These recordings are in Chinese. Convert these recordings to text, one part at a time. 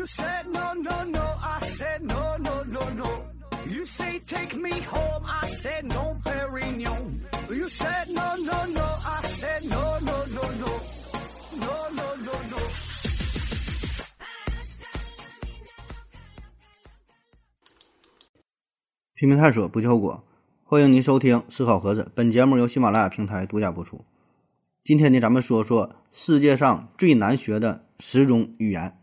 You said no, no, no. I said no, no, no, no. You say take me home. I said no, Perignon. You said no, no, no. I said no, no, no, no. No, no, no, no. 拼命探索不计后果，欢迎您收听思考盒子。本节目由喜马拉雅平台独家播出。今天呢，咱们说说世界上最难学的十种语言。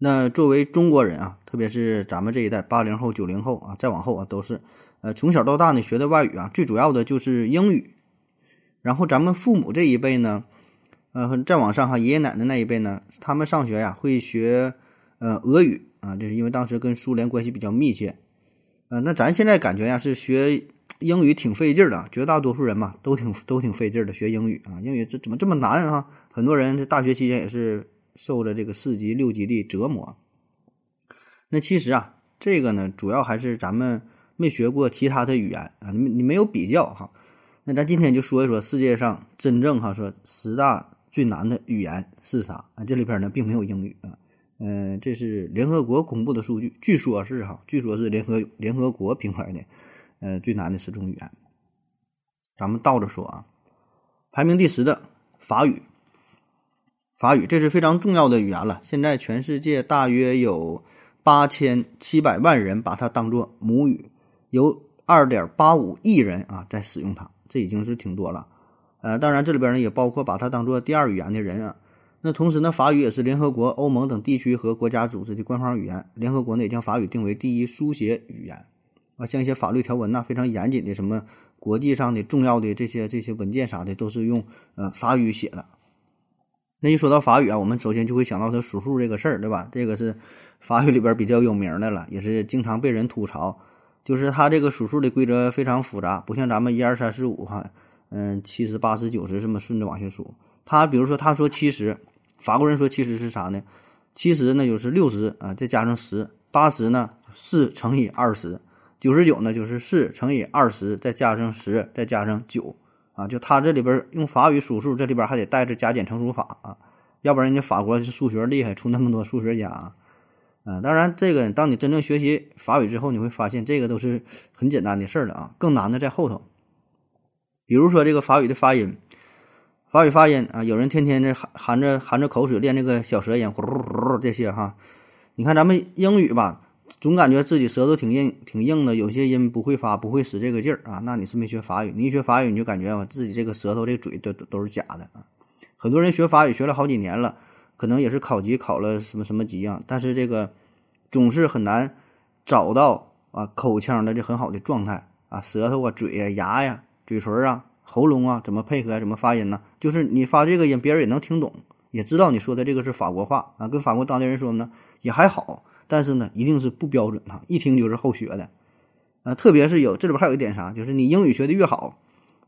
那作为中国人啊，特别是咱们这一代八零后、九零后啊，再往后啊，都是呃从小到大呢学的外语啊，最主要的就是英语。然后咱们父母这一辈呢，呃，再往上哈，爷爷奶奶那一辈呢，他们上学呀会学呃俄语啊，这是因为当时跟苏联关系比较密切。呃，那咱现在感觉呀是学英语挺费劲儿的，绝大多数人嘛都挺都挺费劲儿的学英语啊，英语这怎么这么难啊？很多人在大学期间也是。受着这个四级六级的折磨，那其实啊，这个呢，主要还是咱们没学过其他的语言啊，你你没有比较哈。那咱今天就说一说世界上真正哈说十大最难的语言是啥啊？这里边呢并没有英语啊，嗯，这是联合国公布的数据，据说是哈，据说是联合联合国评出来的，呃，最难的十种语言。咱们倒着说啊，排名第十的法语。法语这是非常重要的语言了。现在全世界大约有八千七百万人把它当做母语，有二点八五亿人啊在使用它，这已经是挺多了。呃，当然这里边呢也包括把它当做第二语言的人啊。那同时呢，法语也是联合国、欧盟等地区和国家组织的官方语言。联合国呢也将法语定为第一书写语言啊。像一些法律条文呐，非常严谨的什么国际上的重要的这些这些文件啥的，都是用呃法语写的。那一说到法语啊，我们首先就会想到它数数这个事儿，对吧？这个是法语里边比较有名的了，也是经常被人吐槽。就是它这个数数的规则非常复杂，不像咱们一二三四五哈，嗯，七十八十九十这么顺着往下数。他比如说他说七十，法国人说七十是啥呢？七十那就是六十啊，再加上十；八十呢，四乘以二十；九十九呢，就是四乘以二十再加上十再加上九。啊，就他这里边用法语数数，这里边还得带着加减乘除法啊，要不然人家法国数学厉害，出那么多数学家啊。啊，当然这个当你真正学习法语之后，你会发现这个都是很简单的事儿了啊，更难的在后头。比如说这个法语的发音，法语发音啊，有人天天的含含着含着口水练这个小舌音，呼呼这些哈。你看咱们英语吧。总感觉自己舌头挺硬，挺硬的，有些音不会发，不会使这个劲儿啊。那你是没学法语，你一学法语你就感觉我自己这个舌头、这嘴都都是假的啊。很多人学法语学了好几年了，可能也是考级考了什么什么级啊，但是这个总是很难找到啊口腔的这很好的状态啊，舌头啊、嘴呀、牙呀、嘴唇啊、喉咙啊怎么配合、怎么发音呢？就是你发这个音，别人也能听懂，也知道你说的这个是法国话啊，跟法国当地人说呢也还好。但是呢，一定是不标准哈，一听就是后学的，啊，特别是有这里边还有一点啥，就是你英语学的越好，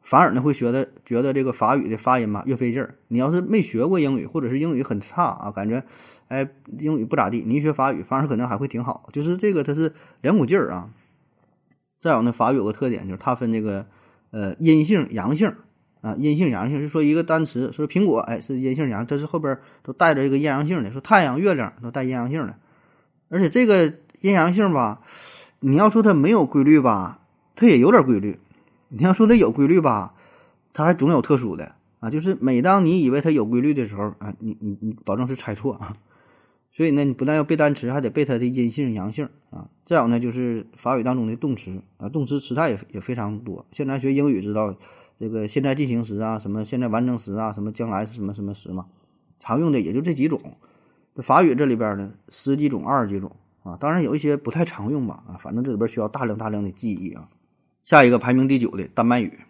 反而呢会学的觉得这个法语的发音吧越费劲儿。你要是没学过英语，或者是英语很差啊，感觉哎英语不咋地，你一学法语反而可能还会挺好。就是这个它是两股劲儿啊。再有呢，法语有个特点就是它分这个呃阴性阳性啊，阴性阳性，就说一个单词说苹果，哎是阴性阳，这是后边都带着一个阴阳性的，说太阳月亮都带阴阳性的。而且这个阴阳性吧，你要说它没有规律吧，它也有点规律；你要说它有规律吧，它还总有特殊的啊。就是每当你以为它有规律的时候啊，你你你保证是猜错啊。所以呢，你不但要背单词，还得背它的阴性阳性啊。再有呢，就是法语当中的动词啊，动词词态也也非常多。现在学英语知道这个现在进行时啊，什么现在完成时啊，什么将来是什么什么时嘛，常用的也就这几种。这法语这里边呢，十几种、二十几种啊，当然有一些不太常用吧啊，反正这里边需要大量大量的记忆啊。下一个排名第九的丹麦语，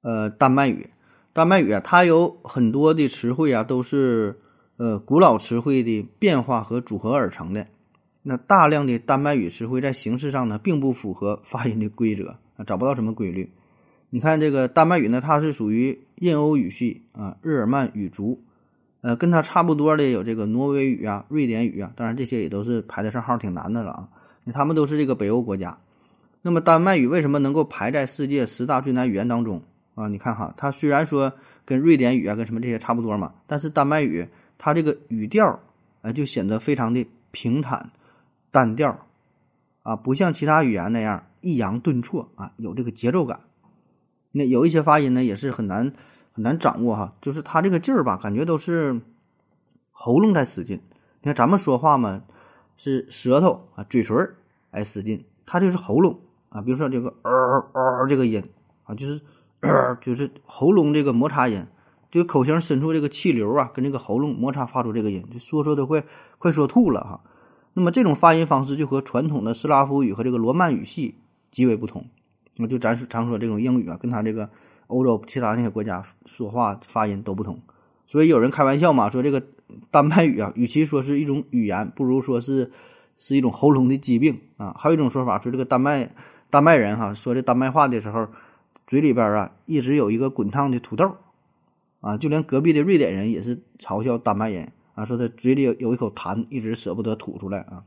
呃，丹麦语，丹麦语啊，它有很多的词汇啊，都是呃古老词汇的变化和组合而成的。那大量的丹麦语词汇在形式上呢，并不符合发音的规则啊，找不到什么规律。你看这个丹麦语呢，它是属于印欧语系啊，日耳曼语族。呃，跟它差不多的有这个挪威语啊、瑞典语啊，当然这些也都是排得上号挺难的了啊。他们都是这个北欧国家。那么丹麦语为什么能够排在世界十大最难语言当中啊？你看哈，它虽然说跟瑞典语啊、跟什么这些差不多嘛，但是丹麦语它这个语调啊，就显得非常的平坦、单调，啊，不像其他语言那样抑扬顿挫啊，有这个节奏感。那有一些发音呢，也是很难很难掌握哈，就是它这个劲儿吧，感觉都是喉咙在使劲。你看咱们说话嘛，是舌头啊、嘴唇儿哎使劲，它就是喉咙啊。比如说这个嗷嗷这个音啊，就是就是喉咙这个摩擦音，就口型深处这个气流啊，跟这个喉咙摩擦发出这个音，就说说都会快说吐了哈。那么这种发音方式就和传统的斯拉夫语和这个罗曼语系极为不同。那就咱常说这种英语啊，跟他这个欧洲其他那些国家说话发音都不同。所以有人开玩笑嘛，说这个丹麦语啊，与其说是一种语言，不如说是是一种喉咙的疾病啊。还有一种说法说，这个丹麦丹麦人哈说这丹麦话的时候，嘴里边啊一直有一个滚烫的土豆啊，就连隔壁的瑞典人也是嘲笑丹麦人啊，说他嘴里有有一口痰，一直舍不得吐出来啊。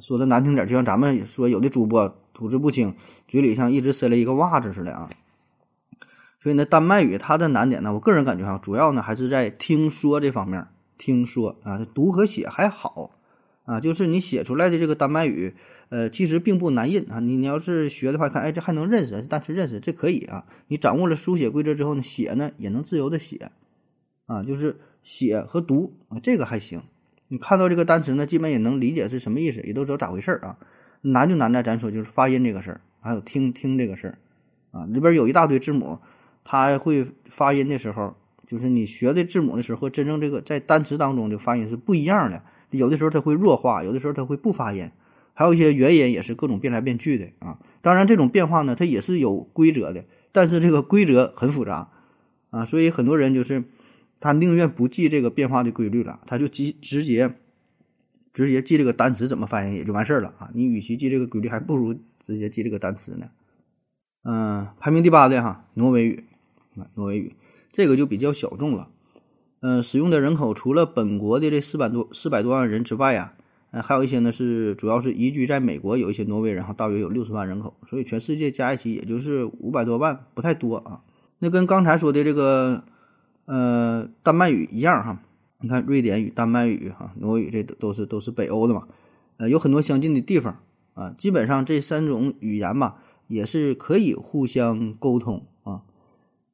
说的难听点，就像咱们说有的主播吐字不清，嘴里像一直塞了一个袜子似的啊。所以呢，丹麦语它的难点呢，我个人感觉哈，主要呢还是在听说这方面。听说啊，读和写还好啊，就是你写出来的这个丹麦语，呃，其实并不难认啊。你你要是学的话，看哎，这还能认识，单词认识，这可以啊。你掌握了书写规则之后呢，写呢也能自由的写啊，就是写和读啊，这个还行。你看到这个单词呢，基本也能理解是什么意思，也都知道咋回事儿啊。难就难在咱说就是发音这个事儿，还有听听这个事儿啊。里边有一大堆字母，它会发音的时候。就是你学的字母的时候和真正这个在单词当中的发音是不一样的，有的时候它会弱化，有的时候它会不发音，还有一些元音也是各种变来变去的啊。当然这种变化呢，它也是有规则的，但是这个规则很复杂啊，所以很多人就是他宁愿不记这个变化的规律了，他就记直接直接记这个单词怎么发音也就完事儿了啊。你与其记这个规律，还不如直接记这个单词呢。嗯，排名第八的哈，挪威语，挪威语。这个就比较小众了，嗯，使用的人口除了本国的这四百多四百多万人之外呀，呃，还有一些呢是主要是移居在美国，有一些挪威人哈，大约有六十万人口，所以全世界加一起也就是五百多万，不太多啊。那跟刚才说的这个呃丹麦语一样哈，你看瑞典语、丹麦语哈、挪威语这都都是都是北欧的嘛，呃，有很多相近的地方啊，基本上这三种语言吧也是可以互相沟通。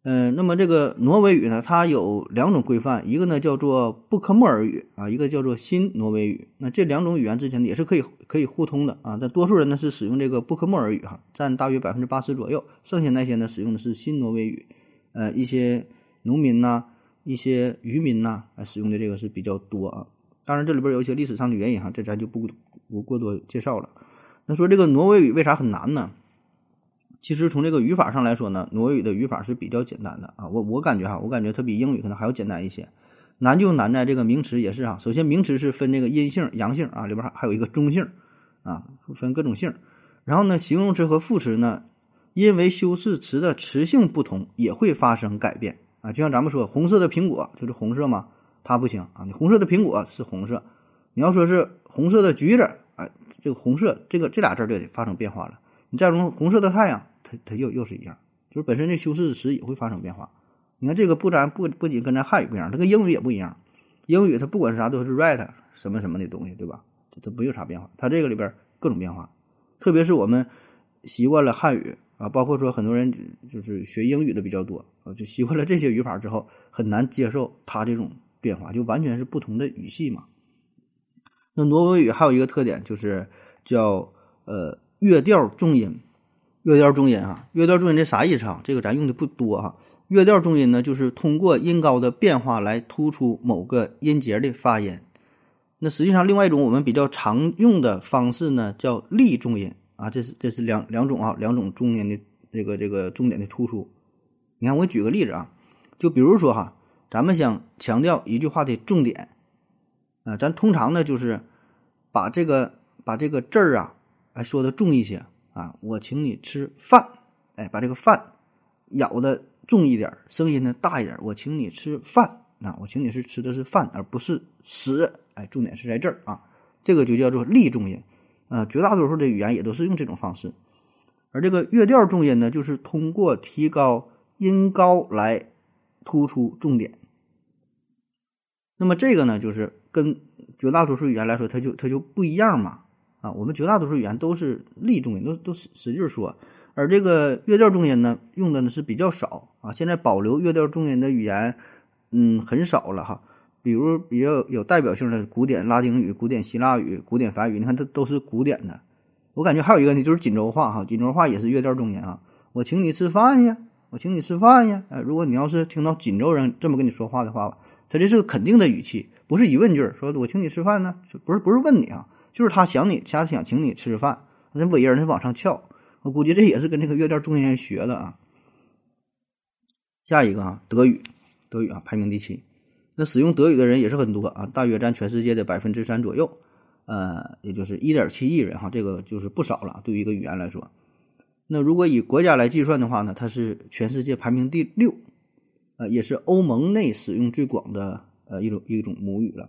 嗯，那么这个挪威语呢，它有两种规范，一个呢叫做布克莫尔语啊，一个叫做新挪威语。那这两种语言之间也是可以可以互通的啊。但多数人呢是使用这个布克莫尔语哈，占大约百分之八十左右，剩下那些呢使用的是新挪威语。呃，一些农民呐，一些渔民呐，使用的这个是比较多啊。当然这里边有一些历史上的原因哈，这咱就不不过多介绍了。那说这个挪威语为啥很难呢？其实从这个语法上来说呢，挪威语的语法是比较简单的啊。我我感觉哈，我感觉它比英语可能还要简单一些。难就难在这个名词也是哈。首先名词是分这个阴性、阳性啊，里边还还有一个中性啊，分各种性。然后呢，形容词和副词呢，因为修饰词的词性不同，也会发生改变啊。就像咱们说红色的苹果就是红色嘛，它不行啊。你红色的苹果是红色，你要说是红色的橘子，哎，这个红色这个这俩字就得发生变化了。你再用红色的太阳。它它又又是一样，就是本身这修饰词也会发生变化。你看这个不咱不不仅跟咱汉语不一样，它跟英语也不一样。英语它不管是啥都是 right 什么什么的东西，对吧？它它没有啥变化。它这个里边各种变化，特别是我们习惯了汉语啊，包括说很多人就是学英语的比较多啊，就习惯了这些语法之后，很难接受它这种变化，就完全是不同的语系嘛。那挪威语还有一个特点就是叫呃乐调重音。乐调重音啊，乐调重音这啥意思啊？这个咱用的不多哈。乐调重音呢，就是通过音高的变化来突出某个音节的发音。那实际上，另外一种我们比较常用的方式呢，叫立重音啊。这是这是两两种啊，两种重音的这个这个重点的突出。你看，我举个例子啊，就比如说哈，咱们想强调一句话的重点啊，咱通常呢就是把这个把这个字儿啊，哎说的重一些。啊，我请你吃饭，哎，把这个饭咬的重一点，声音呢大一点。我请你吃饭，那我请你是吃的是饭，而不是屎，哎，重点是在这儿啊，这个就叫做立重音，啊，绝大多数的语言也都是用这种方式。而这个乐调重音呢，就是通过提高音高来突出重点。那么这个呢，就是。跟绝大多数语言来说，它就它就不一样嘛。啊，我们绝大多数语言都是立重音，都都使使劲说，而这个乐调重音呢，用的呢是比较少啊。现在保留乐调重音的语言，嗯，很少了哈。比如比较有代表性的古典拉丁语、古典希腊语、古典法语，你看它都是古典的。我感觉还有一个呢，就是锦州话哈，锦州话也是乐调重音啊。我请你吃饭呀，我请你吃饭呀。呃，如果你要是听到锦州人这么跟你说话的话，他这是个肯定的语气，不是疑问句，说我请你吃饭呢，不是不是问你啊，就是他想你，他想请你吃饭，那尾音他往上翘。我估计这也是跟这个乐调中音学的啊。下一个啊，德语，德语啊，排名第七。那使用德语的人也是很多啊，大约占全世界的百分之三左右。呃，也就是一点七亿人哈，这个就是不少了。对于一个语言来说，那如果以国家来计算的话呢，它是全世界排名第六，呃，也是欧盟内使用最广的呃一种一种母语了，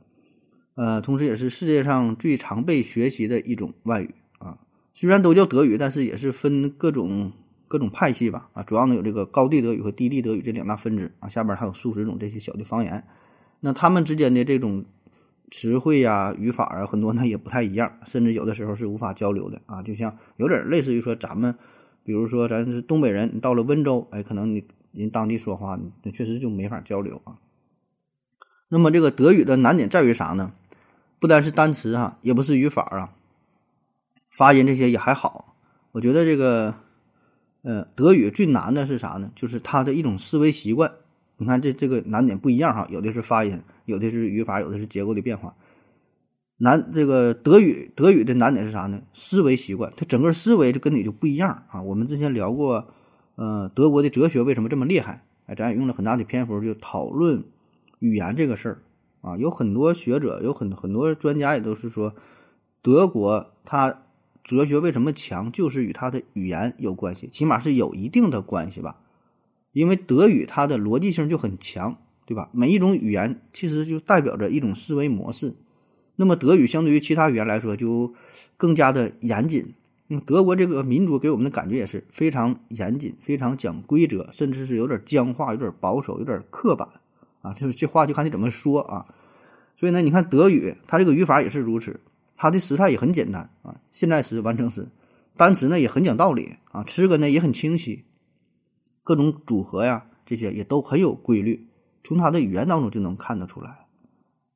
呃，同时也是世界上最常被学习的一种外语啊。虽然都叫德语，但是也是分各种各种派系吧啊，主要呢有这个高地德语和低地德语这两大分支啊，下边还有数十种这些小的方言，那他们之间的这种。词汇呀、语法啊，很多呢也不太一样，甚至有的时候是无法交流的啊。就像有点类似于说咱们，比如说咱是东北人，你到了温州，哎，可能你人当地说话，那确实就没法交流啊。那么这个德语的难点在于啥呢？不单是单词哈，也不是语法啊，发音这些也还好。我觉得这个，呃，德语最难的是啥呢？就是它的一种思维习惯。你看这这个难点不一样哈，有的是发音，有的是语法，有的是结构的变化。难这个德语德语的难点是啥呢？思维习惯，它整个思维就跟你就不一样啊。我们之前聊过，呃，德国的哲学为什么这么厉害？哎，咱也用了很大的篇幅就讨论语言这个事儿啊。有很多学者，有很很多专家也都是说，德国它哲学为什么强，就是与它的语言有关系，起码是有一定的关系吧。因为德语它的逻辑性就很强，对吧？每一种语言其实就代表着一种思维模式。那么德语相对于其他语言来说就更加的严谨。德国这个民族给我们的感觉也是非常严谨、非常讲规则，甚至是有点僵化、有点保守、有点刻板啊。就是这话就看你怎么说啊。所以呢，你看德语它这个语法也是如此，它的时态也很简单啊，现在时、完成时，单词呢也很讲道理啊，词根呢也很清晰。各种组合呀，这些也都很有规律，从它的语言当中就能看得出来，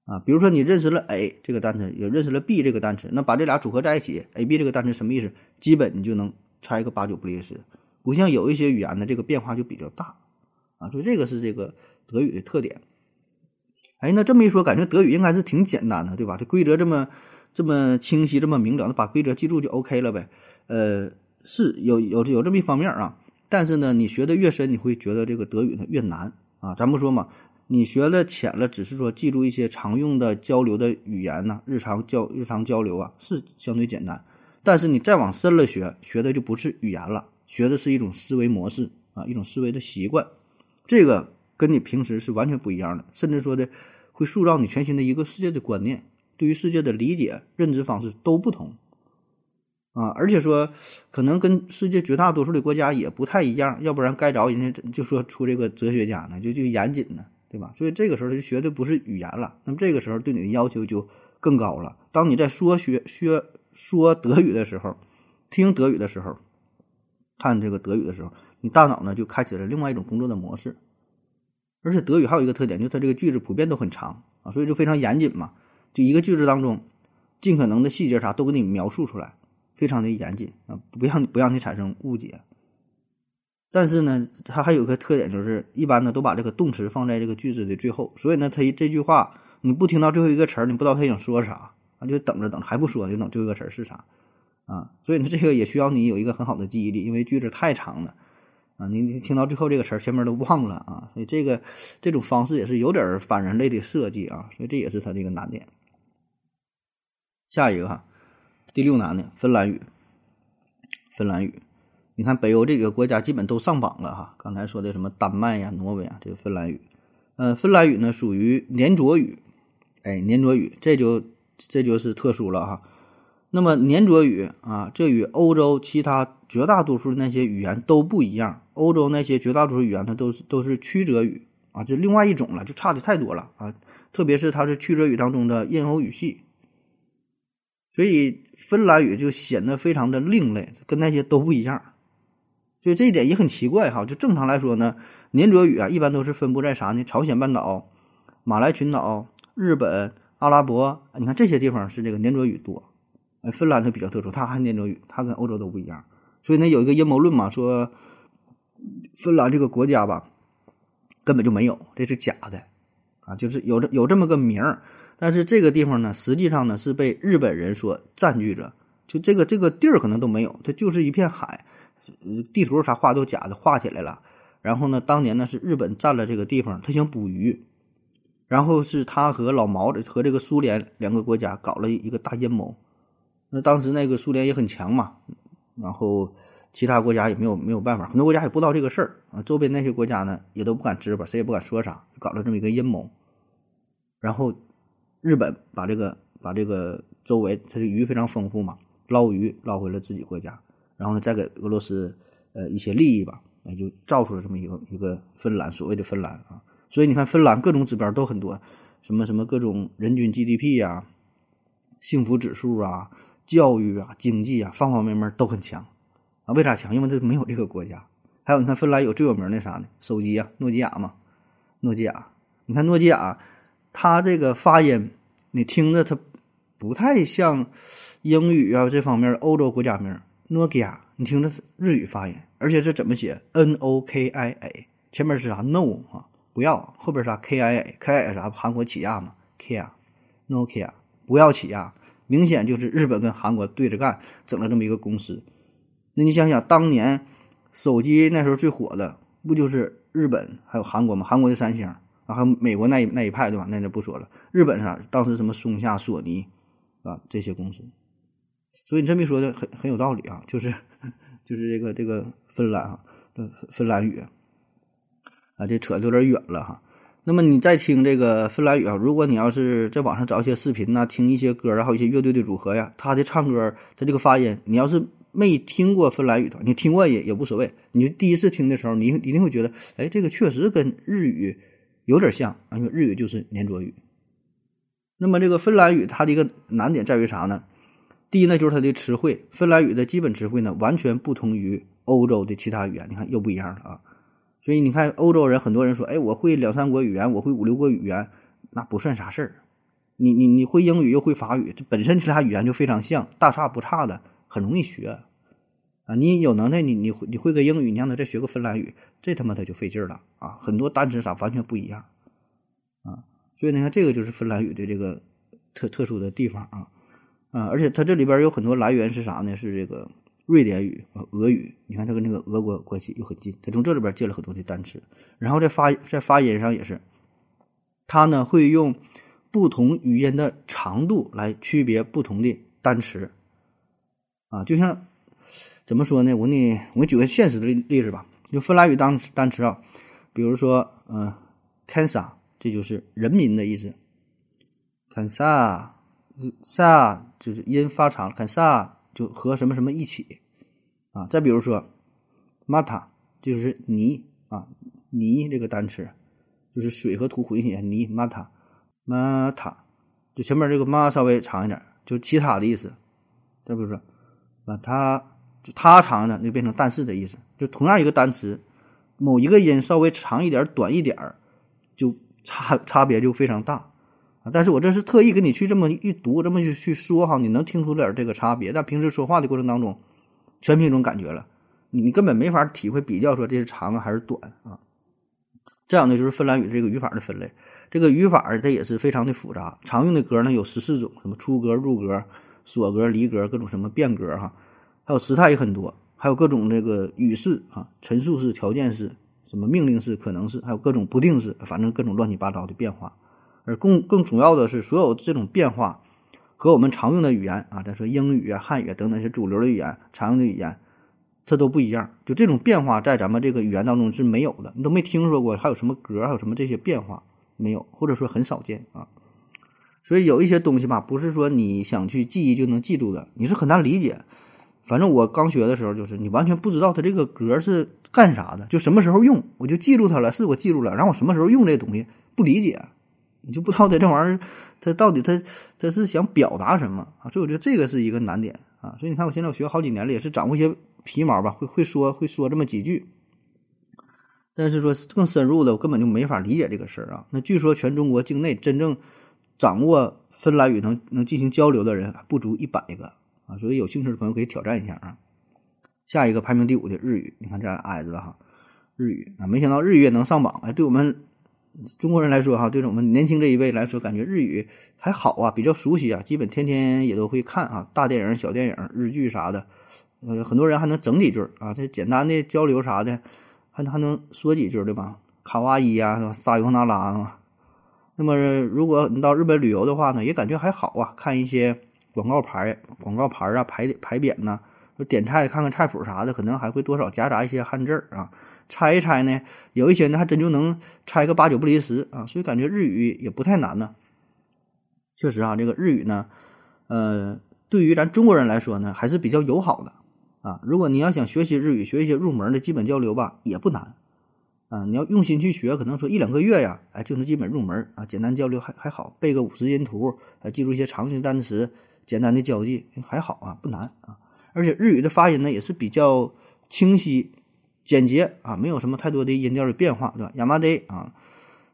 啊，比如说你认识了 a 这个单词，也认识了 b 这个单词，那把这俩组合在一起，a b 这个单词什么意思？基本你就能猜个八九不离十。不像有一些语言呢，这个变化就比较大，啊，所以这个是这个德语的特点。哎，那这么一说，感觉德语应该是挺简单的，对吧？这规则这么这么清晰，这么明了，那把规则记住就 OK 了呗。呃，是有有有这么一方面啊。但是呢，你学的越深，你会觉得这个德语呢越难啊。咱不说嘛，你学的浅了，只是说记住一些常用的交流的语言呐，日常交日常交流啊，是相对简单。但是你再往深了学，学的就不是语言了，学的是一种思维模式啊，一种思维的习惯。这个跟你平时是完全不一样的，甚至说的会塑造你全新的一个世界的观念，对于世界的理解、认知方式都不同。啊，而且说，可能跟世界绝大多数的国家也不太一样，要不然该着人家就说出这个哲学家呢，就就严谨呢，对吧？所以这个时候就学的不是语言了，那么这个时候对你的要求就更高了。当你在说学学说德语的时候，听德语的时候，看这个德语的时候，你大脑呢就开启了另外一种工作的模式。而且德语还有一个特点，就是它这个句子普遍都很长啊，所以就非常严谨嘛，就一个句子当中，尽可能的细节啥都给你描述出来。非常的严谨啊，不让不让你产生误解。但是呢，它还有个特点，就是一般呢都把这个动词放在这个句子的最后，所以呢，他这句话你不听到最后一个词儿，你不知道他想说啥，啊，就等着等着还不说，就等最后一个词儿是啥啊。所以呢，这个也需要你有一个很好的记忆力，因为句子太长了啊，你你听到最后这个词儿，前面都忘了啊。所以这个这种方式也是有点反人类的设计啊，所以这也是它这个难点。下一个哈。第六难的芬兰语，芬兰语，你看北欧这几个国家基本都上榜了哈。刚才说的什么丹麦呀、挪威啊，这个芬兰语，呃，芬兰语呢属于黏着语，哎，黏着语，这就这就是特殊了哈。那么黏着语啊，这与欧洲其他绝大多数那些语言都不一样。欧洲那些绝大多数语言它都是都是曲折语啊，就另外一种了，就差的太多了啊。特别是它是曲折语当中的印欧语系，所以芬兰语就显得非常的另类，跟那些都不一样。所以这一点也很奇怪哈。就正常来说呢，黏着语啊，一般都是分布在啥呢？朝鲜半岛、马来群岛、日本、阿拉伯，你看这些地方是这个黏着语多。哎，芬兰它比较特殊，它还黏着语，它跟欧洲都不一样。所以呢，有一个阴谋论嘛，说芬兰这个国家吧，根本就没有，这是假的啊，就是有这有这么个名儿，但是这个地方呢，实际上呢是被日本人所占据着，就这个这个地儿可能都没有，它就是一片海，地图啥画都假的，画起来了。然后呢，当年呢是日本占了这个地方，他想捕鱼，然后是他和老毛的和这个苏联两个国家搞了一个大阴谋。那当时那个苏联也很强嘛。然后其他国家也没有没有办法，很多国家也不知道这个事儿啊。周边那些国家呢，也都不敢吱吧，谁也不敢说啥，搞了这么一个阴谋。然后日本把这个把这个周围它的鱼非常丰富嘛，捞鱼捞回了自己国家，然后呢再给俄罗斯呃一些利益吧，那就造出了这么一个一个芬兰，所谓的芬兰啊。所以你看芬兰各种指标都很多，什么什么各种人均 GDP 呀，幸福指数啊。教育啊，经济啊，方方面面都很强，啊，为啥强？因为它没有这个国家。还有你看，芬兰有最有名的啥呢？手机啊，诺基亚嘛，诺基亚。你看诺基亚，它这个发音，你听着它不太像英语啊这方面欧洲国家名。诺基亚，你听着日语发音，而且这怎么写？N O K I A，前面是啥？No 啊，不要，后边啥？K I A，K I A 啥？韩国起亚嘛？Kia，Nokia，不要起亚。明显就是日本跟韩国对着干，整了这么一个公司。那你想想，当年手机那时候最火的不就是日本还有韩国吗？韩国的三星，啊，还有美国那一那一派对吧？那就不说了。日本上当时什么松下、索尼啊这些公司，所以你这么一说的很很有道理啊，就是就是这个这个芬兰啊，芬芬兰语啊，这扯的有点远了哈。那么你再听这个芬兰语啊，如果你要是在网上找一些视频呐，听一些歌然后一些乐队的组合呀，他的唱歌，他这个发音，你要是没听过芬兰语的，你听过也也无所谓。你第一次听的时候，你一定会觉得，哎，这个确实跟日语有点像啊，因为日语就是黏着语。那么这个芬兰语它的一个难点在于啥呢？第一呢，就是它的词汇，芬兰语的基本词汇呢，完全不同于欧洲的其他语言，你看又不一样了啊。所以你看，欧洲人很多人说：“哎，我会两三国语言，我会五六国语言，那不算啥事儿。你你你会英语又会法语，这本身这俩语言就非常像，大差不差的，很容易学啊。你有能耐，你你会你会个英语，你让他再学个芬兰语，这他妈他就费劲了啊！很多单词啥完全不一样啊。所以你看，这个就是芬兰语的这个特特殊的地方啊啊！而且它这里边有很多来源是啥呢？是这个。瑞典语啊，俄语，你看它跟那个俄国关系又很近，它从这里边借了很多的单词，然后在发在发音上也是，它呢会用不同语音的长度来区别不同的单词，啊，就像怎么说呢？我给你我给你举个现实的例子吧，就芬兰语单单词啊，比如说嗯，kansa，这就是人民的意思，kansa，sa 就是音发长，kansa 就和什么什么一起。啊，再比如说，mat，就是泥啊，泥这个单词就是水和土混一起泥，mata，mata 就前面这个 ma 稍微长一点，就其他的意思。再比如说，把它就它长的就变成但是的意思，就同样一个单词，某一个音稍微长一点、短一点儿，就差差别就非常大啊。但是我这是特意给你去这么一读，这么去去说哈，你能听出点这个差别。但平时说话的过程当中。全凭一种感觉了，你你根本没法体会比较说这是长还是短啊。这样呢就是芬兰语这个语法的分类，这个语法它也是非常的复杂。常用的格呢有十四种，什么出格、入格、锁格、离格，各种什么变格哈，还有时态也很多，还有各种这个语式啊，陈述式、条件式、什么命令式、可能式，还有各种不定式，反正各种乱七八糟的变化。而更更主要的是，所有这种变化。和我们常用的语言啊，咱说英语啊、汉语等等是主流的语言、常用的语言，它都不一样。就这种变化在咱们这个语言当中是没有的，你都没听说过，还有什么格，还有什么这些变化没有，或者说很少见啊。所以有一些东西吧，不是说你想去记忆就能记住的，你是很难理解。反正我刚学的时候，就是你完全不知道它这个格是干啥的，就什么时候用，我就记住它了，是我记住了，然后我什么时候用这东西不理解你就不知道他这玩意儿他到底他他是想表达什么啊？所以我觉得这个是一个难点啊。所以你看，我现在我学好几年了，也是掌握一些皮毛吧，会会说会说这么几句。但是说更深入的，我根本就没法理解这个事儿啊。那据说全中国境内真正掌握芬兰语能能进行交流的人不足一百个啊，所以有兴趣的朋友可以挑战一下啊。下一个排名第五的日语，你看这样挨着哈，日语啊，没想到日语也能上榜哎，对我们中国人来说哈，对我们年轻这一辈来说，感觉日语还好啊，比较熟悉啊，基本天天也都会看啊，大电影、小电影、日剧啥的，呃，很多人还能整几句啊，这简单的交流啥的。还还能说几句对吧？卡哇伊呀，是吧？撒尤那拉嘛。那么如果你到日本旅游的话呢，也感觉还好啊。看一些广告牌、广告牌啊、牌牌匾呐，点菜看看菜谱啥的，可能还会多少夹杂一些汉字啊。猜一猜呢，有一些呢还真就能猜个八九不离十啊。所以感觉日语也不太难呢。确实啊，这个日语呢，呃，对于咱中国人来说呢，还是比较友好的。啊，如果你要想学习日语，学一些入门的基本交流吧，也不难。啊，你要用心去学，可能说一两个月呀，哎，就能基本入门啊。简单交流还还好，背个五十音图，啊，记住一些常用单词，简单的交际还好啊，不难啊。而且日语的发音呢也是比较清晰、简洁啊，没有什么太多的音调的变化，对吧？亚麻得啊，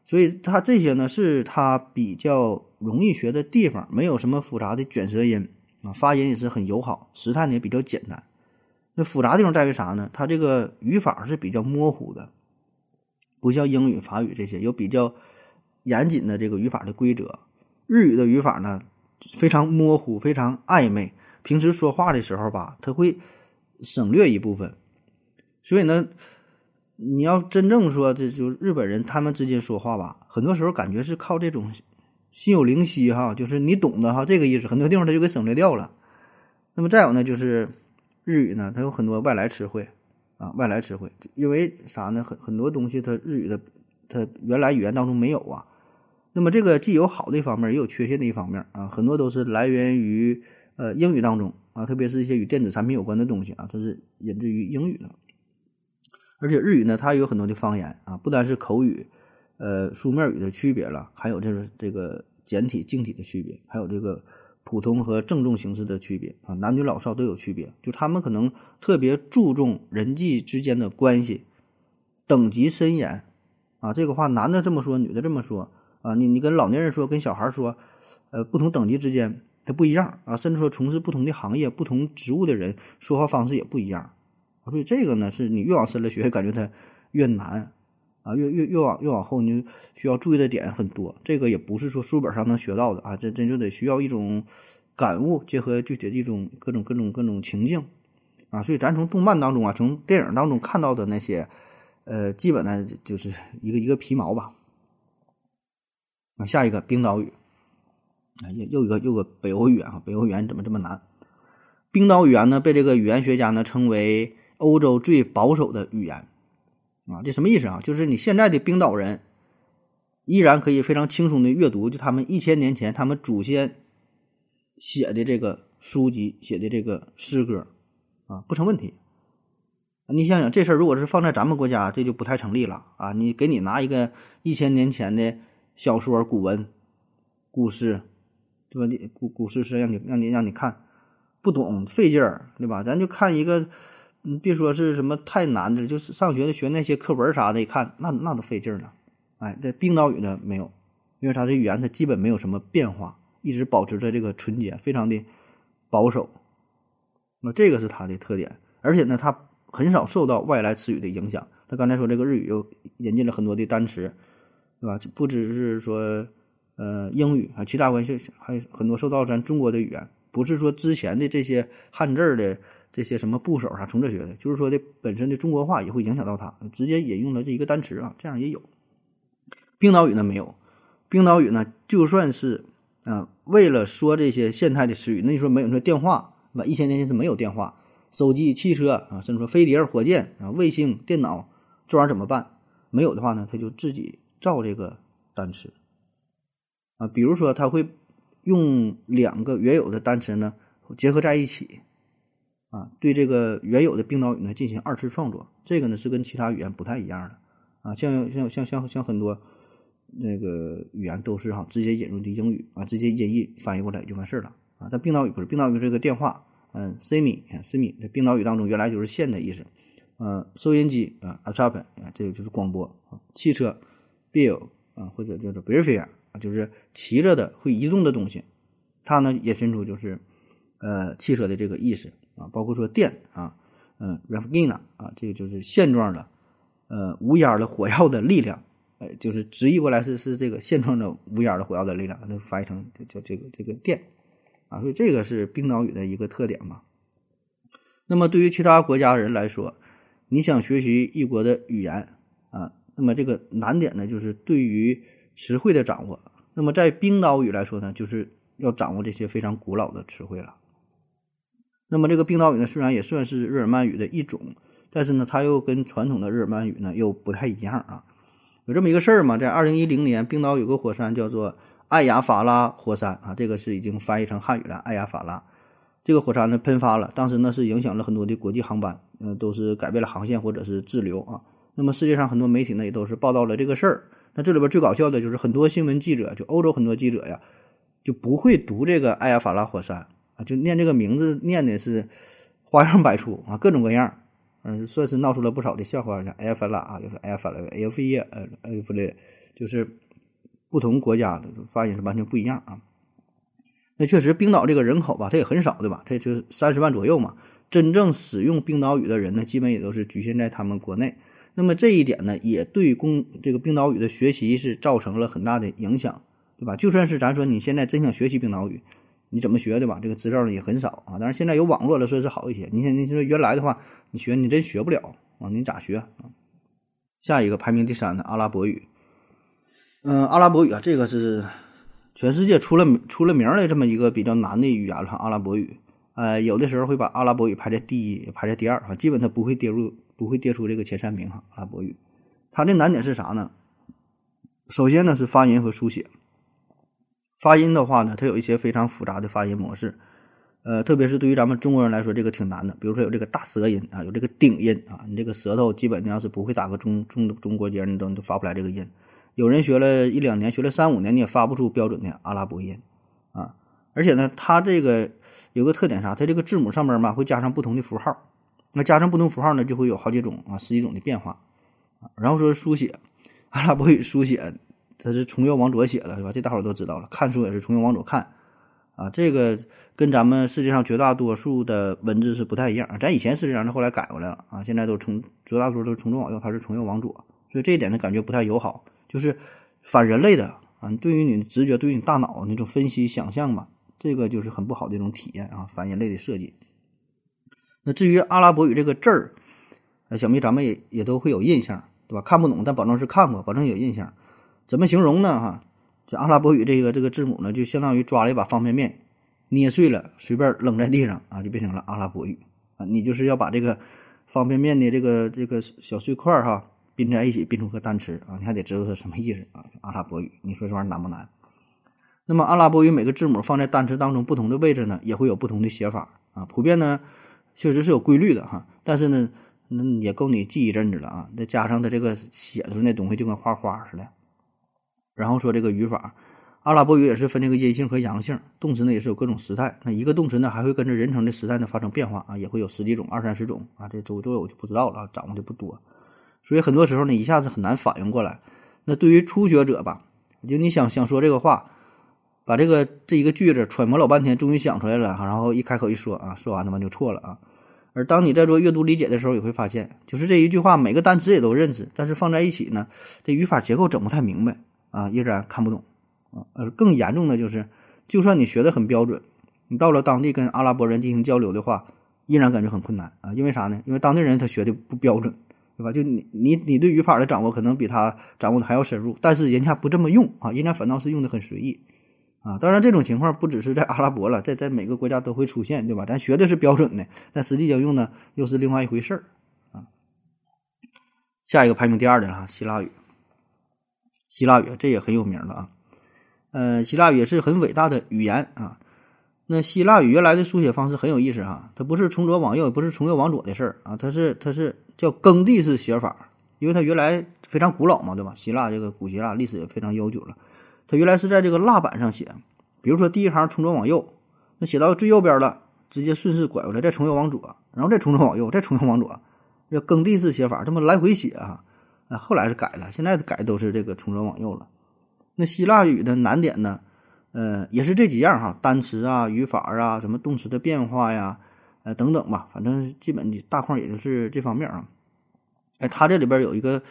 所以它这些呢是它比较容易学的地方，没有什么复杂的卷舌音啊，发音也是很友好，时态呢也比较简单。那复杂地方在于啥呢？它这个语法是比较模糊的，不像英语、法语这些有比较严谨的这个语法的规则。日语的语法呢非常模糊、非常暧昧，平时说话的时候吧，它会省略一部分。所以呢，你要真正说这就日本人他们之间说话吧，很多时候感觉是靠这种心有灵犀哈，就是你懂的哈这个意思，很多地方他就给省略掉了。那么再有呢，就是。日语呢，它有很多外来词汇，啊，外来词汇，因为啥呢？很很多东西它日语的，它原来语言当中没有啊。那么这个既有好的一方面，也有缺陷的一方面啊。很多都是来源于呃英语当中啊，特别是一些与电子产品有关的东西啊，它是引自于英语的。而且日语呢，它也有很多的方言啊，不单是口语，呃，书面语的区别了，还有就是这个简体、静体的区别，还有这个。普通和郑重形式的区别啊，男女老少都有区别。就他们可能特别注重人际之间的关系，等级森严啊。这个话男的这么说，女的这么说啊。你你跟老年人说，跟小孩说，呃，不同等级之间它不一样啊。甚至说从事不同的行业、不同职务的人说话方式也不一样。所以这个呢，是你越往深了学，感觉它越难。啊，越越越往越往后，你就需要注意的点很多。这个也不是说书本上能学到的啊，这这就得需要一种感悟，结合具体的一种各种各种各种情境啊。所以咱从动漫当中啊，从电影当中看到的那些，呃，基本呢就是一个一个皮毛吧。啊，下一个冰岛语，啊，又又一个又个北欧语言啊，北欧语言怎么这么难？冰岛语言呢，被这个语言学家呢称为欧洲最保守的语言。啊，这什么意思啊？就是你现在的冰岛人依然可以非常轻松的阅读，就他们一千年前他们祖先写的这个书籍、写的这个诗歌，啊，不成问题。你想想，这事儿如果是放在咱们国家，这就不太成立了啊！你给你拿一个一千年前的小说、古文、古诗，对吧？你古古诗诗让你让你让你看，不懂费劲儿，对吧？咱就看一个。你别说是什么太难的，就是上学的学那些课文啥的，一看那那都费劲了。哎，这冰岛语呢没有，因为它的语言它基本没有什么变化，一直保持着这个纯洁，非常的保守。那这个是它的特点，而且呢，它很少受到外来词语的影响。他刚才说这个日语又引进了很多的单词，对吧？不只是说呃英语啊，其他关系还有很多受到咱中国的语言，不是说之前的这些汉字的。这些什么部首啥从这学的，就是说的本身的中国话也会影响到它，直接引用了这一个单词啊，这样也有。冰岛语呢没有，冰岛语呢就算是啊，为了说这些现代的词语，那你说没有说电话，那？一千年前是没有电话、手机、汽车啊，甚至说飞碟、火箭啊、卫星、电脑，这玩意儿怎么办？没有的话呢，他就自己造这个单词啊，比如说他会用两个原有的单词呢结合在一起。啊，对这个原有的冰岛语呢进行二次创作，这个呢是跟其他语言不太一样的啊。像像像像像很多那个语言都是哈直接引入的英语啊，直接音译翻译过来就完事儿了啊。但冰岛语不是，冰岛语这个电话，嗯，simi，simi 在冰岛语当中原来就是线的意思，呃，收音机啊 a t a p 啊，这个就是广播啊，汽车，bill 啊，或者叫做 b i r f i a 啊，就是骑着的会移动的东西，它呢衍生出就是呃汽车的这个意思啊，包括说电啊，嗯，rafgina 啊，这个就是现状的。呃，无烟的火药的力量，哎，就是直译过来是是这个现状的无烟的火药的力量，那翻译成就叫这个这个电，啊，所以这个是冰岛语的一个特点嘛。那么对于其他国家人来说，你想学习异国的语言啊，那么这个难点呢，就是对于词汇的掌握。那么在冰岛语来说呢，就是要掌握这些非常古老的词汇了。那么这个冰岛语呢，虽然也算是日耳曼语的一种。但是呢，它又跟传统的日耳曼语呢又不太一样啊。有这么一个事儿嘛，在二零一零年，冰岛有个火山叫做艾雅法拉火山啊，这个是已经翻译成汉语了。艾雅法拉这个火山呢喷发了，当时呢是影响了很多的国际航班，嗯，都是改变了航线或者是滞留啊。那么世界上很多媒体呢也都是报道了这个事儿。那这里边最搞笑的就是很多新闻记者，就欧洲很多记者呀，就不会读这个艾亚法拉火山啊，就念这个名字念的是花样百出啊，各种各样。嗯，算是闹出了不少的笑话，像埃弗拉啊，就是埃弗拉、埃弗耶，呃，埃弗雷，就是不同国家的发音是完全不一样啊。那确实，冰岛这个人口吧，它也很少，对吧？它就三十万左右嘛。真正使用冰岛语的人呢，基本也都是局限在他们国内。那么这一点呢，也对公这个冰岛语的学习是造成了很大的影响，对吧？就算是咱说你现在真想学习冰岛语。你怎么学的吧？这个资料呢也很少啊。但是现在有网络了，说是好一些。你想，你说原来的话，你学你真学不了啊。你咋学？下一个排名第三的阿拉伯语，嗯，阿拉伯语啊，这个是全世界出了出了名的这么一个比较难的语言了。阿拉伯语，呃，有的时候会把阿拉伯语排在第一，排在第二啊，基本它不会跌入，不会跌出这个前三名哈。阿拉伯语，它的难点是啥呢？首先呢是发音和书写。发音的话呢，它有一些非常复杂的发音模式，呃，特别是对于咱们中国人来说，这个挺难的。比如说有这个大舌音啊，有这个顶音啊，你这个舌头基本你要是不会打个中中中国结，你都都发不来这个音。有人学了一两年，学了三五年，你也发不出标准的阿拉伯音啊。而且呢，它这个有个特点啥？它这个字母上面嘛会加上不同的符号，那加上不同符号呢，就会有好几种啊，十几种的变化啊。然后说书写，阿拉伯语书写。它是从右往左写的，是吧？这大伙儿都知道了。看书也是从右往左看，啊，这个跟咱们世界上绝大多数的文字是不太一样。咱以前是这样的，后来改过来了啊。现在都从绝大多数都是从左往右，它是从右往左，所以这一点呢，感觉不太友好，就是反人类的啊。对于你的直觉，对于你大脑那种分析想象嘛，这个就是很不好的一种体验啊，反人类的设计。那至于阿拉伯语这个字儿，想必咱们也也都会有印象，对吧？看不懂，但保证是看过，保证有印象。怎么形容呢？哈，这阿拉伯语这个这个字母呢，就相当于抓了一把方便面，捏碎了，随便扔在地上啊，就变成了阿拉伯语啊。你就是要把这个方便面的这个这个小碎块哈拼在一起，拼出个单词啊，你还得知道它什么意思啊。阿拉伯语，你说这玩意儿难不难？那么阿拉伯语每个字母放在单词当中不同的位置呢，也会有不同的写法啊。普遍呢，确实是有规律的哈，但是呢，那也够你记一阵子了啊。再加上它这个写出那东西就跟画画似的。然后说这个语法，阿拉伯语也是分这个阴性和阳性，动词呢也是有各种时态。那一个动词呢还会跟着人称的时态呢发生变化啊，也会有十几种、二三十种啊。这周周我就不知道了，掌握的不多，所以很多时候呢一下子很难反应过来。那对于初学者吧，就你想想说这个话，把这个这一个句子揣摩老半天，终于想出来了然后一开口一说啊，说完他妈就错了啊。而当你在做阅读理解的时候，也会发现，就是这一句话每个单词也都认识，但是放在一起呢，这语法结构整不太明白。啊，依然看不懂啊！而更严重的就是，就算你学的很标准，你到了当地跟阿拉伯人进行交流的话，依然感觉很困难啊！因为啥呢？因为当地人他学的不标准，对吧？就你你你对语法的掌握可能比他掌握的还要深入，但是人家不这么用啊，人家反倒是用的很随意啊！当然，这种情况不只是在阿拉伯了，在在每个国家都会出现，对吧？咱学的是标准的，但实际应用呢又是另外一回事儿啊！下一个排名第二的了，希腊语。希腊语这也很有名了啊，呃，希腊语也是很伟大的语言啊。那希腊语原来的书写方式很有意思哈，它不是从左往右，也不是从右往左的事儿啊，它是它是叫耕地式写法，因为它原来非常古老嘛，对吧？希腊这个古希腊历史也非常悠久了。它原来是在这个蜡板上写，比如说第一行从左往右，那写到最右边了，直接顺势拐过来，再从右往左，然后再从左往右，再从右往左，叫耕地式写法，这么来回写啊。啊，后来是改了，现在改都是这个从左往右了。那希腊语的难点呢，呃，也是这几样哈，单词啊、语法啊、什么动词的变化呀，呃等等吧，反正基本大框也就是这方面啊。哎，它这里边有一个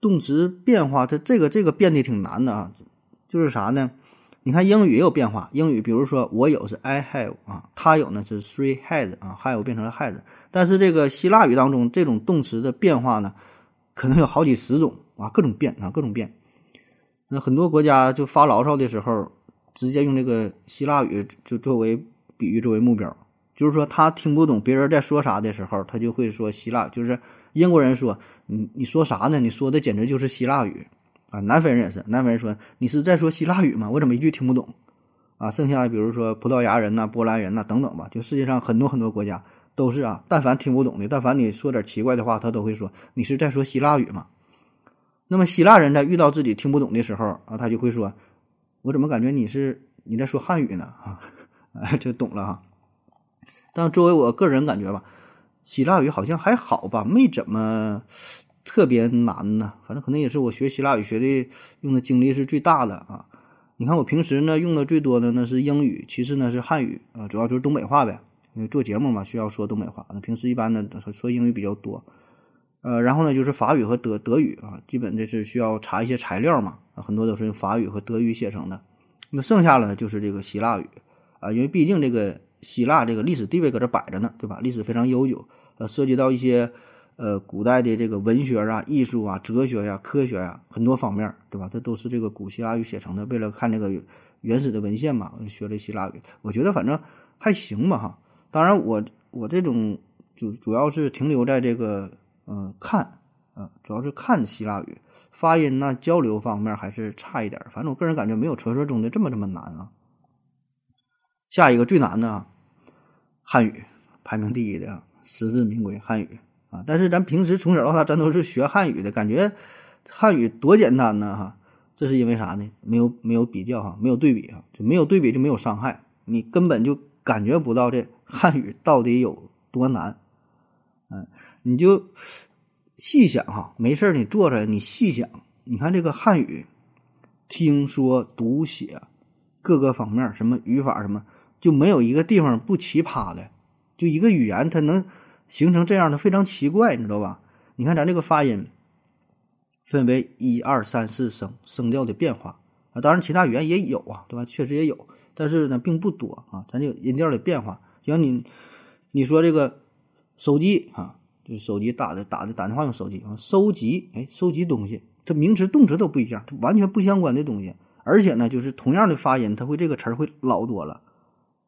动词变化，它这个这个变的挺难的啊，就是啥呢？你看英语也有变化，英语比如说我有是 I have 啊，他有呢是 three has 啊，have 变成了 has，但是这个希腊语当中这种动词的变化呢？可能有好几十种啊，各种变啊，各种变。那很多国家就发牢骚的时候，直接用这个希腊语就作为比喻，作为目标。就是说，他听不懂别人在说啥的时候，他就会说希腊。就是英国人说：“你你说啥呢？你说的简直就是希腊语啊！”南非人也是，南非人说：“你是在说希腊语吗？我怎么一句听不懂？”啊，剩下的比如说葡萄牙人呐、波兰人呐等等吧，就世界上很多很多国家。都是啊，但凡听不懂的，但凡你说点奇怪的话，他都会说你是在说希腊语吗？那么希腊人在遇到自己听不懂的时候啊，他就会说：“我怎么感觉你是你在说汉语呢？”啊，哎，就懂了哈。但作为我个人感觉吧，希腊语好像还好吧，没怎么特别难呢。反正可能也是我学希腊语学的用的精力是最大的啊。你看我平时呢用的最多的呢是英语，其次呢是汉语啊，主要就是东北话呗。因为做节目嘛，需要说东北话。那平时一般呢，说英语比较多。呃，然后呢，就是法语和德德语啊，基本这是需要查一些材料嘛，很多都是用法语和德语写成的。那剩下的就是这个希腊语啊，因为毕竟这个希腊这个历史地位搁这摆着呢，对吧？历史非常悠久，呃，涉及到一些呃古代的这个文学啊、艺术啊、哲学呀、科学呀很多方面，对吧？这都是这个古希腊语写成的。为了看这个原始的文献嘛，学了希腊语，我觉得反正还行吧，哈。当然，我我这种就主要是停留在这个嗯看啊，主要是看希腊语发音呐，交流方面还是差一点。反正我个人感觉没有传说中的这么这么难啊。下一个最难的啊，汉语排名第一的实至名归汉语啊。但是咱平时从小到大咱都是学汉语的，感觉汉语多简单呢哈。这是因为啥呢？没有没有比较哈，没有对比哈，就没有对比就没有伤害，你根本就。感觉不到这汉语到底有多难，嗯，你就细想哈，没事你坐着，你细想，你看这个汉语，听说读写各个方面，什么语法什么，就没有一个地方不奇葩的，就一个语言它能形成这样的非常奇怪，你知道吧？你看咱这个发音分为一二三四声声调的变化啊，当然其他语言也有啊，对吧？确实也有。但是呢，并不多啊，咱这个音调的变化，像你，你说这个手机啊，就是手机打的打的打电话用手机啊，收集哎，收集东西，这名词动词都不一样，完全不相关的东西，而且呢，就是同样的发音，它会这个词儿会老多了，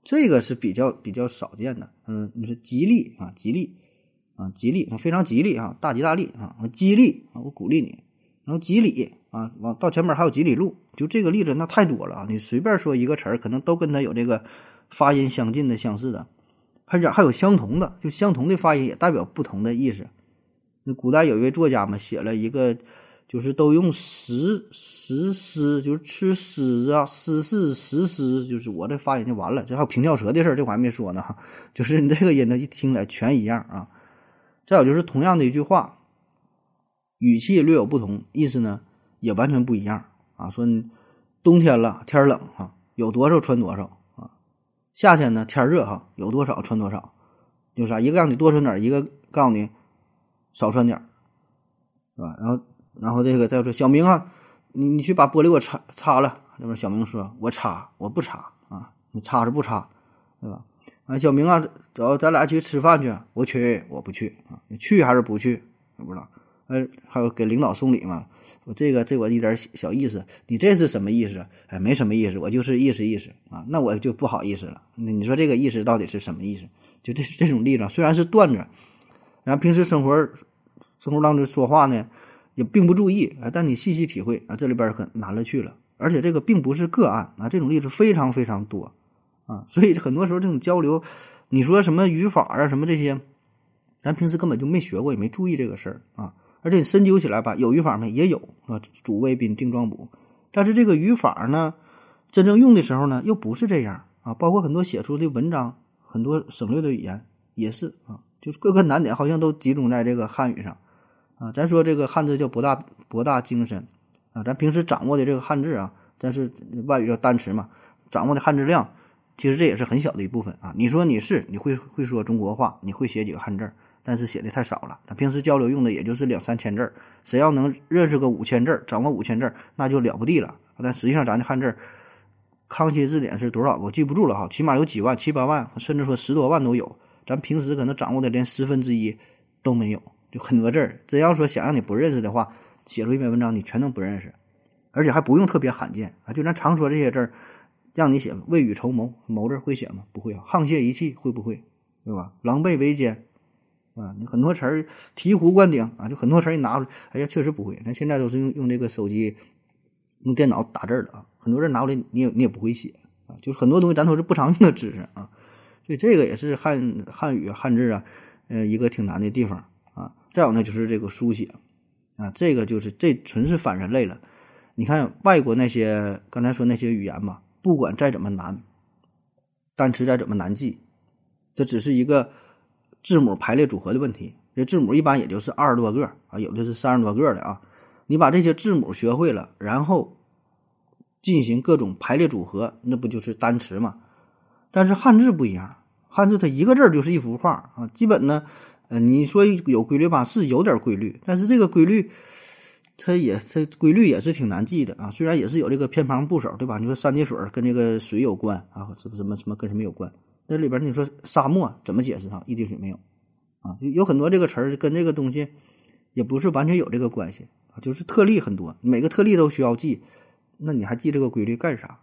这个是比较比较少见的。嗯，你说吉利啊，吉利啊，吉利，非常吉利啊，大吉大利啊，激励啊，我鼓励你，然后吉利啊，往到前面还有几里路。就这个例子那太多了啊！你随便说一个词儿，可能都跟它有这个发音相近的、相似的，还有还有相同的，就相同的发音也代表不同的意思。那古代有一位作家嘛，写了一个，就是都用石石狮，就是吃狮啊，狮是石狮，就是我这发音就完了。这还有平跳舌的事儿，这我还没说呢哈。就是你这个音呢，一听来全一样啊。再有就是同样的一句话，语气略有不同，意思呢也完全不一样。啊，说冬天了，天冷哈，有多少穿多少。夏天呢，天热哈，有多少穿多少。有啥？一个让你多穿点，一个告诉你少穿点，是吧？然后，然后这个再说小明啊，你你去把玻璃给我擦擦了。那边小明说：“我擦，我不擦啊，你擦是不擦，对吧？”啊，小明啊，走，咱俩去吃饭去。我去，我不去啊，你去还是不去？我不知道。呃，还有给领导送礼嘛？我这个这我一点小意思，你这是什么意思？哎，没什么意思，我就是意思意思啊。那我就不好意思了。那你说这个意思到底是什么意思？就这这种例子，虽然是段子，然后平时生活生活当中说话呢，也并不注意啊。但你细细体会啊，这里边可难了去了。而且这个并不是个案啊，这种例子非常非常多啊。所以很多时候这种交流，你说什么语法啊，什么这些，咱平时根本就没学过，也没注意这个事儿啊。而且你深究起来吧，有语法没？也有啊，主谓宾定状补。但是这个语法呢，真正用的时候呢，又不是这样啊。包括很多写出的文章，很多省略的语言也是啊，就是各个难点好像都集中在这个汉语上啊。咱说这个汉字叫博大博大精深啊，咱平时掌握的这个汉字啊，但是外语叫单词嘛，掌握的汉字量，其实这也是很小的一部分啊。你说你是你会会说中国话，你会写几个汉字，但是写的太少了。他平时交流用的也就是两三千字儿。谁要能认识个五千字儿，掌握五千字儿，那就了不地了。但实际上，咱的汉字康熙字典是多少？我记不住了哈，起码有几万、七八万，甚至说十多万都有。咱平时可能掌握的连十分之一都没有，就很多字儿。真要说想让你不认识的话，写出一篇文章你全都不认识，而且还不用特别罕见啊。就咱常说这些字儿，让你写未雨绸缪，谋字会写吗？不会啊。沆瀣一气会不会？对吧？狼狈为奸。啊，你很多词儿醍醐灌顶啊，就很多词儿你拿出来，哎呀，确实不会。咱现在都是用用这个手机、用电脑打字的啊，很多字拿过来你也你也不会写啊，就是很多东西咱都是不常用的知识啊，所以这个也是汉汉语汉字啊，呃，一个挺难的地方啊。再有呢，就是这个书写啊，这个就是这纯是反人类了。你看外国那些刚才说那些语言嘛，不管再怎么难，单词再怎么难记，这只是一个。字母排列组合的问题，这字母一般也就是二十多个啊，有的是三十多个的啊。你把这些字母学会了，然后进行各种排列组合，那不就是单词吗？但是汉字不一样，汉字它一个字儿就是一幅画啊。基本呢，呃，你说有规律吧，是有点规律，但是这个规律它也它规律也是挺难记的啊。虽然也是有这个偏旁部首，对吧？你说三点水跟这个水有关啊，什么什么什么跟什么有关？那里边你说沙漠怎么解释哈？一滴水没有，啊，有很多这个词儿跟这个东西也不是完全有这个关系啊，就是特例很多，每个特例都需要记，那你还记这个规律干啥？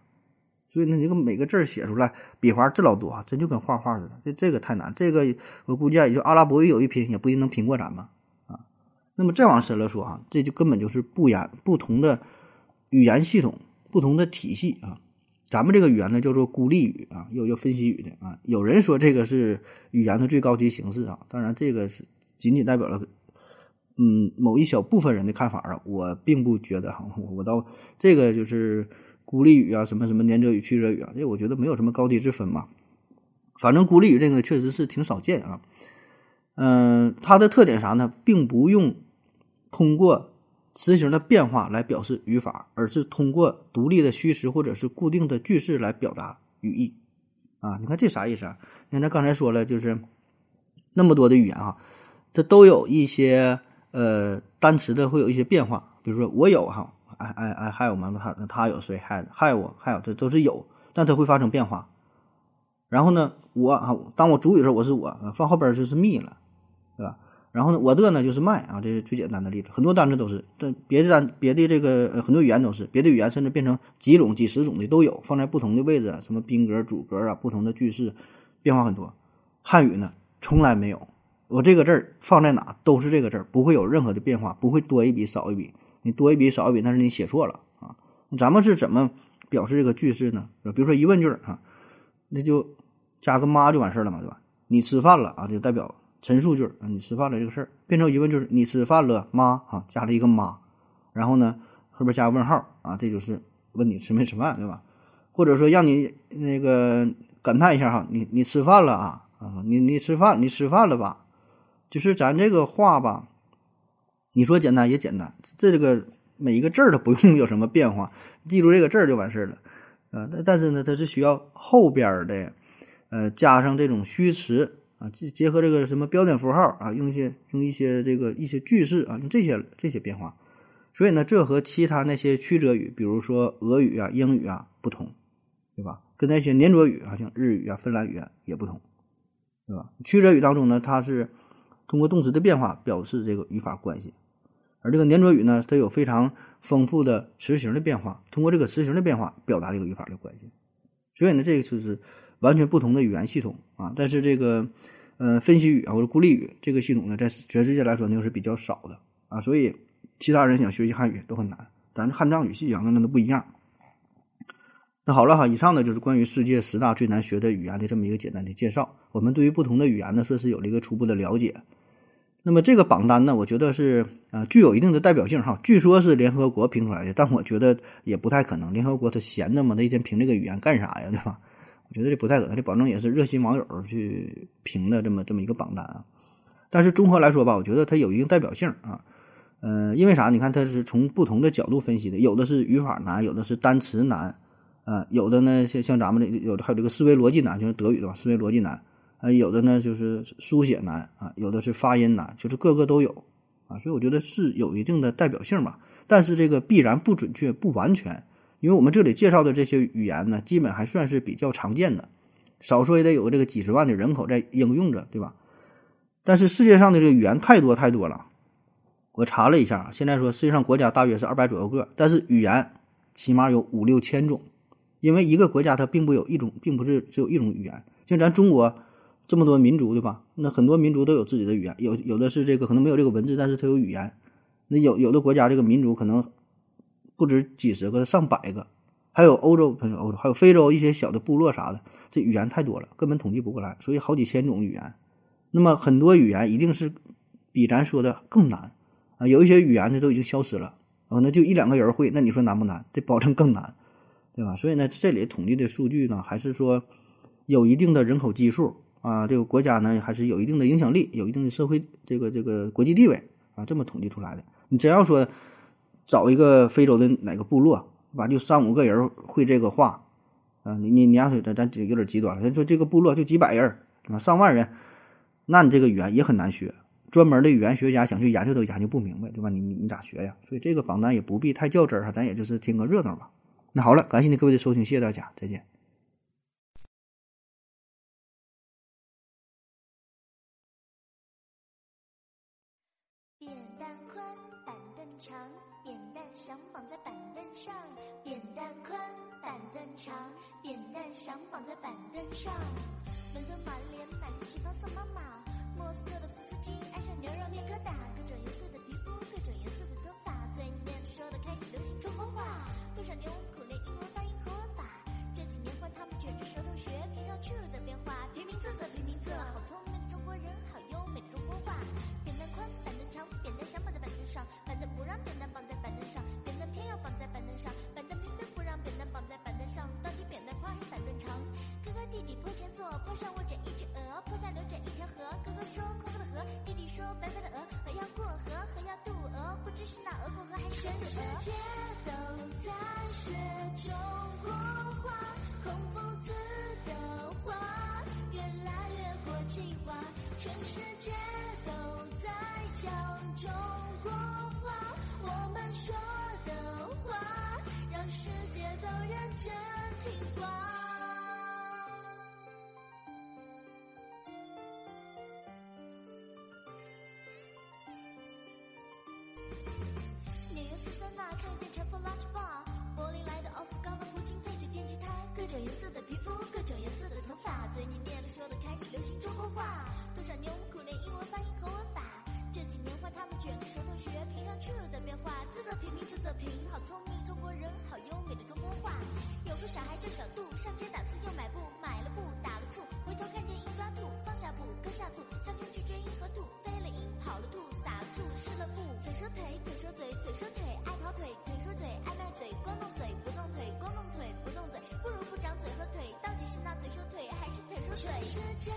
所以呢，这个每个字写出来笔画字老多啊，真就跟画画似的，这这个太难，这个我估计也就阿拉伯语有一拼，也不一定能拼过咱们啊。那么再往深了说啊，这就根本就是不言不同的语言系统，不同的体系啊。咱们这个语言呢叫做孤立语啊，又叫分析语的啊。有人说这个是语言的最高级形式啊，当然这个是仅仅代表了嗯某一小部分人的看法啊。我并不觉得哈，我倒这个就是孤立语啊，什么什么连着语、去者语啊，这我觉得没有什么高低之分嘛。反正孤立语这个确实是挺少见啊。嗯，它的特点啥呢？并不用通过。词形的变化来表示语法，而是通过独立的虚词或者是固定的句式来表达语义。啊，你看这啥意思啊？你看咱刚才说了，就是那么多的语言啊，这都有一些呃单词的会有一些变化。比如说我有哈，I I I 还有吗，他他有谁 have have have 这都是有，但它会发生变化。然后呢，我啊，当我主语的时候我是我，放后边就是 me 了，对吧？然后呢，我的呢就是卖啊，这是最简单的例子。很多单词都是，这别的单别的这个很多语言都是，别的语言甚至变成几种、几十种的都有，放在不同的位置，什么宾格、主格啊，不同的句式，变化很多。汉语呢，从来没有，我这个字儿放在哪都是这个字儿，不会有任何的变化，不会多一笔少一笔。你多一笔少一笔，那是你写错了啊。咱们是怎么表示这个句式呢？比如说疑问句啊，那就加个妈就完事儿了嘛，对吧？你吃饭了啊，就代表。陈述句啊，你吃饭了这个事儿变成疑问句，你吃饭了吗？啊，加了一个妈，然后呢后边加个问号啊，这就是问你吃没吃饭，对吧？或者说让你那个感叹一下哈，你你吃饭了啊啊，你你吃饭你吃饭了吧？就是咱这个话吧，你说简单也简单，这个每一个字儿都不用有什么变化，记住这个字儿就完事儿了啊。但但是呢，它是需要后边的呃加上这种虚词。啊，结结合这个什么标点符号啊，用一些用一些这个一些句式啊，用这些这些变化，所以呢，这和其他那些曲折语，比如说俄语啊、英语啊不同，对吧？跟那些粘着语啊，像日语啊、芬兰语啊也不同，对吧？曲折语当中呢，它是通过动词的变化表示这个语法关系，而这个粘着语呢，它有非常丰富的词形的变化，通过这个词形的变化表达这个语法的关系，所以呢，这个就是。完全不同的语言系统啊，但是这个，呃，分析语啊或者孤立语这个系统呢，在全世界来说呢又是比较少的啊，所以其他人想学习汉语都很难。咱汉藏语系讲的，那都不一样。那好了哈，以上呢就是关于世界十大最难学的语言的这么一个简单的介绍。我们对于不同的语言呢，算是有了一个初步的了解。那么这个榜单呢，我觉得是呃具有一定的代表性哈。据说是联合国评出来的，但我觉得也不太可能。联合国他闲的嘛？他一天评这个语言干啥呀？对吧？我觉得这不太可能。这保证也是热心网友去评的这么这么一个榜单啊。但是综合来说吧，我觉得它有一定代表性啊。呃，因为啥？你看它是从不同的角度分析的，有的是语法难，有的是单词难，啊，有的呢像像咱们这有的还有这个思维逻辑难，就是德语的吧，思维逻辑难。啊，有的呢就是书写难啊，有的是发音难，就是各个都有啊，所以我觉得是有一定的代表性吧。但是这个必然不准确、不完全，因为我们这里介绍的这些语言呢，基本还算是比较常见的，少说也得有这个几十万的人口在应用着，对吧？但是世界上的这个语言太多太多了，我查了一下，现在说世界上国家大约是二百左右个，但是语言起码有五六千种，因为一个国家它并不有一种，并不是只有一种语言，像咱中国。这么多民族对吧？那很多民族都有自己的语言，有有的是这个可能没有这个文字，但是它有语言。那有有的国家这个民族可能不止几十个，上百个。还有欧洲，不是欧洲，还有非洲一些小的部落啥的，这语言太多了，根本统计不过来，所以好几千种语言。那么很多语言一定是比咱说的更难啊！有一些语言呢都已经消失了啊，那就一两个人会，那你说难不难？这保证更难，对吧？所以呢，这里统计的数据呢，还是说有一定的人口基数。啊，这个国家呢还是有一定的影响力，有一定的社会这个这个国际地位啊，这么统计出来的。你只要说找一个非洲的哪个部落，吧，就三五个人会这个话，啊，你你你要说咱咱有点极端了，咱说这个部落就几百人，啊，上万人，那你这个语言也很难学。专门的语言学家想去研究都研究不明白，对吧？你你你咋学呀？所以这个榜单也不必太较真儿哈，咱也就是听个热闹吧。那好了，感谢你各位的收听，谢谢大家，再见。板凳上，轮轮满脸满地气泡送妈妈。莫斯科的夫斯基爱上牛肉面疙瘩，各种颜色的皮肤，各种颜色的头发，嘴里面说的开始流行中国话。多少牛苦练英文发音和文法，这几年换他们卷着舌头学平常去了的变化。坡，上卧着一只鹅，坡下流着一条河。哥哥说空空的河，弟弟说白白的鹅，鹅要过河，河要渡鹅，不知是那鹅过河还是全世界都在学中国话，孔夫子的话越来越国际化，全世界都在讲中国话，我们说的话让世界都认真听话。种颜色的皮肤，各种颜色的头发，嘴里面说的开始流行中国话。多少牛苦练英文发音和文法，这几年换他们卷着舌头学平上去的变化。字的拼，名字的平，好聪明中国人，好优美的中国话。有个小孩叫小杜，上街打醋又买布，买了布打了醋，回头看见鹰抓兔，放下布搁下醋，上前去追鹰和兔，飞了鹰跑了兔，撒了醋湿了布。嘴说腿，腿说嘴，嘴说腿，爱跑腿，腿说嘴，爱卖嘴，光弄一切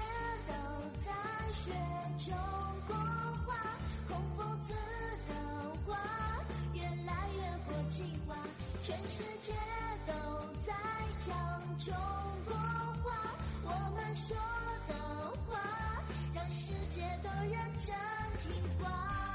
都在学中国话孔夫子的话越来越国际化全世界都在讲中国话我们说的话让世界都认真听话。